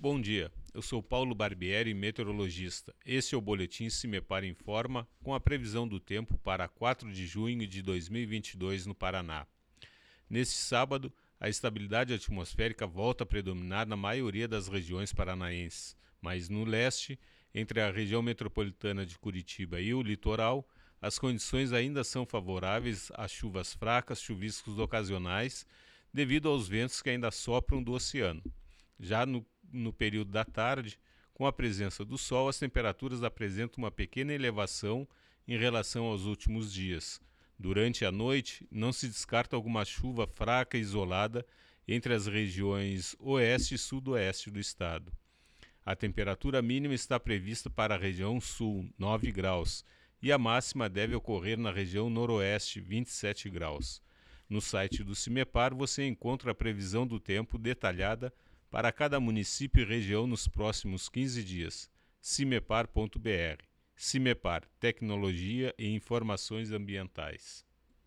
Bom dia, eu sou Paulo Barbieri, meteorologista. Este é o Boletim Cimepar Informa com a previsão do tempo para 4 de junho de 2022 no Paraná. Neste sábado, a estabilidade atmosférica volta a predominar na maioria das regiões paranaenses, mas no leste, entre a região metropolitana de Curitiba e o litoral, as condições ainda são favoráveis a chuvas fracas, chuviscos ocasionais, devido aos ventos que ainda sopram do oceano. Já no no período da tarde, com a presença do sol, as temperaturas apresentam uma pequena elevação em relação aos últimos dias. Durante a noite, não se descarta alguma chuva fraca e isolada entre as regiões oeste e sudoeste do estado. A temperatura mínima está prevista para a região sul, 9 graus, e a máxima deve ocorrer na região noroeste, 27 graus. No site do CIMEPAR você encontra a previsão do tempo detalhada para cada município e região nos próximos 15 dias. cimepar.br. Cimepar Tecnologia e Informações Ambientais.